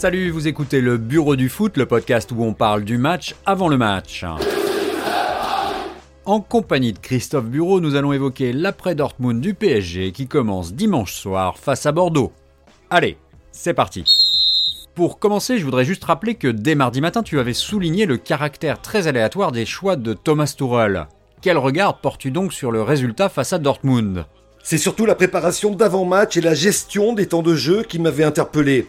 Salut, vous écoutez le Bureau du foot, le podcast où on parle du match avant le match. En compagnie de Christophe Bureau, nous allons évoquer l'après Dortmund du PSG qui commence dimanche soir face à Bordeaux. Allez, c'est parti. Pour commencer, je voudrais juste rappeler que dès mardi matin, tu avais souligné le caractère très aléatoire des choix de Thomas Tuchel. Quel regard portes-tu donc sur le résultat face à Dortmund? C'est surtout la préparation d'avant-match et la gestion des temps de jeu qui m'avaient interpellé.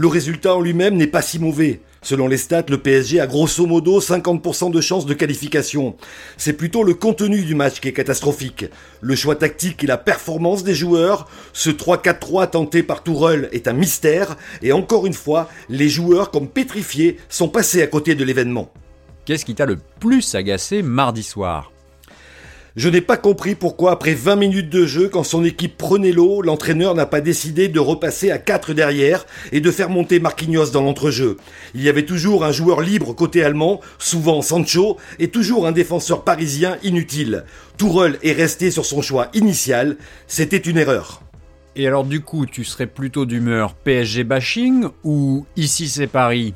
Le résultat en lui-même n'est pas si mauvais. Selon les stats, le PSG a grosso modo 50% de chances de qualification. C'est plutôt le contenu du match qui est catastrophique. Le choix tactique et la performance des joueurs, ce 3-4-3 tenté par Tourelle est un mystère, et encore une fois, les joueurs comme pétrifiés sont passés à côté de l'événement. Qu'est-ce qui t'a le plus agacé mardi soir? Je n'ai pas compris pourquoi après 20 minutes de jeu, quand son équipe prenait l'eau, l'entraîneur n'a pas décidé de repasser à 4 derrière et de faire monter Marquinhos dans l'entrejeu. Il y avait toujours un joueur libre côté allemand, souvent Sancho, et toujours un défenseur parisien inutile. Tourelle est resté sur son choix initial, c'était une erreur. Et alors du coup, tu serais plutôt d'humeur PSG bashing ou ici c'est Paris?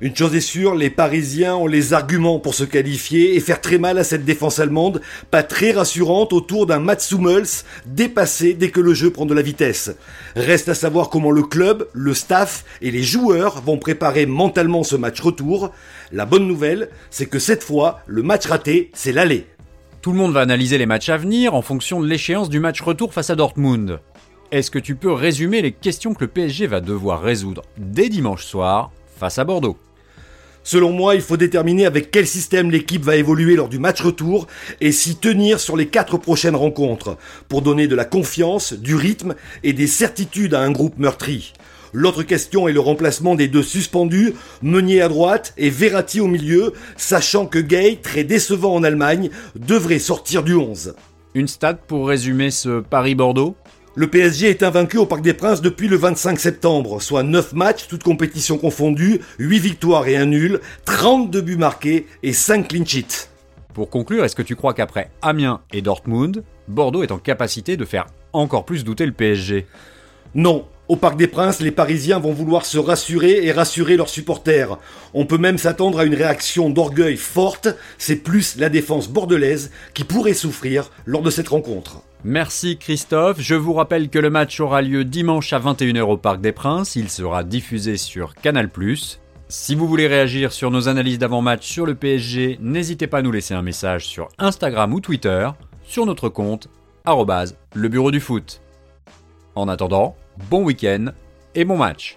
Une chose est sûre, les Parisiens ont les arguments pour se qualifier et faire très mal à cette défense allemande, pas très rassurante autour d'un Mats Hummels dépassé dès que le jeu prend de la vitesse. Reste à savoir comment le club, le staff et les joueurs vont préparer mentalement ce match retour. La bonne nouvelle, c'est que cette fois, le match raté, c'est l'aller. Tout le monde va analyser les matchs à venir en fonction de l'échéance du match retour face à Dortmund. Est-ce que tu peux résumer les questions que le PSG va devoir résoudre dès dimanche soir face à Bordeaux? Selon moi, il faut déterminer avec quel système l'équipe va évoluer lors du match retour et s'y tenir sur les quatre prochaines rencontres pour donner de la confiance, du rythme et des certitudes à un groupe meurtri. L'autre question est le remplacement des deux suspendus, Meunier à droite et Verratti au milieu, sachant que Gay, très décevant en Allemagne, devrait sortir du 11. Une stat pour résumer ce Paris-Bordeaux? Le PSG est invaincu au Parc des Princes depuis le 25 septembre, soit 9 matchs, toutes compétitions confondues, 8 victoires et un nul, 32 buts marqués et 5 clean sheets. Pour conclure, est-ce que tu crois qu'après Amiens et Dortmund, Bordeaux est en capacité de faire encore plus douter le PSG Non, au Parc des Princes, les Parisiens vont vouloir se rassurer et rassurer leurs supporters. On peut même s'attendre à une réaction d'orgueil forte, c'est plus la défense bordelaise qui pourrait souffrir lors de cette rencontre. Merci Christophe. Je vous rappelle que le match aura lieu dimanche à 21h au Parc des Princes. Il sera diffusé sur Canal+. Si vous voulez réagir sur nos analyses d'avant-match sur le PSG, n'hésitez pas à nous laisser un message sur Instagram ou Twitter, sur notre compte, le bureau du foot. En attendant, bon week-end et bon match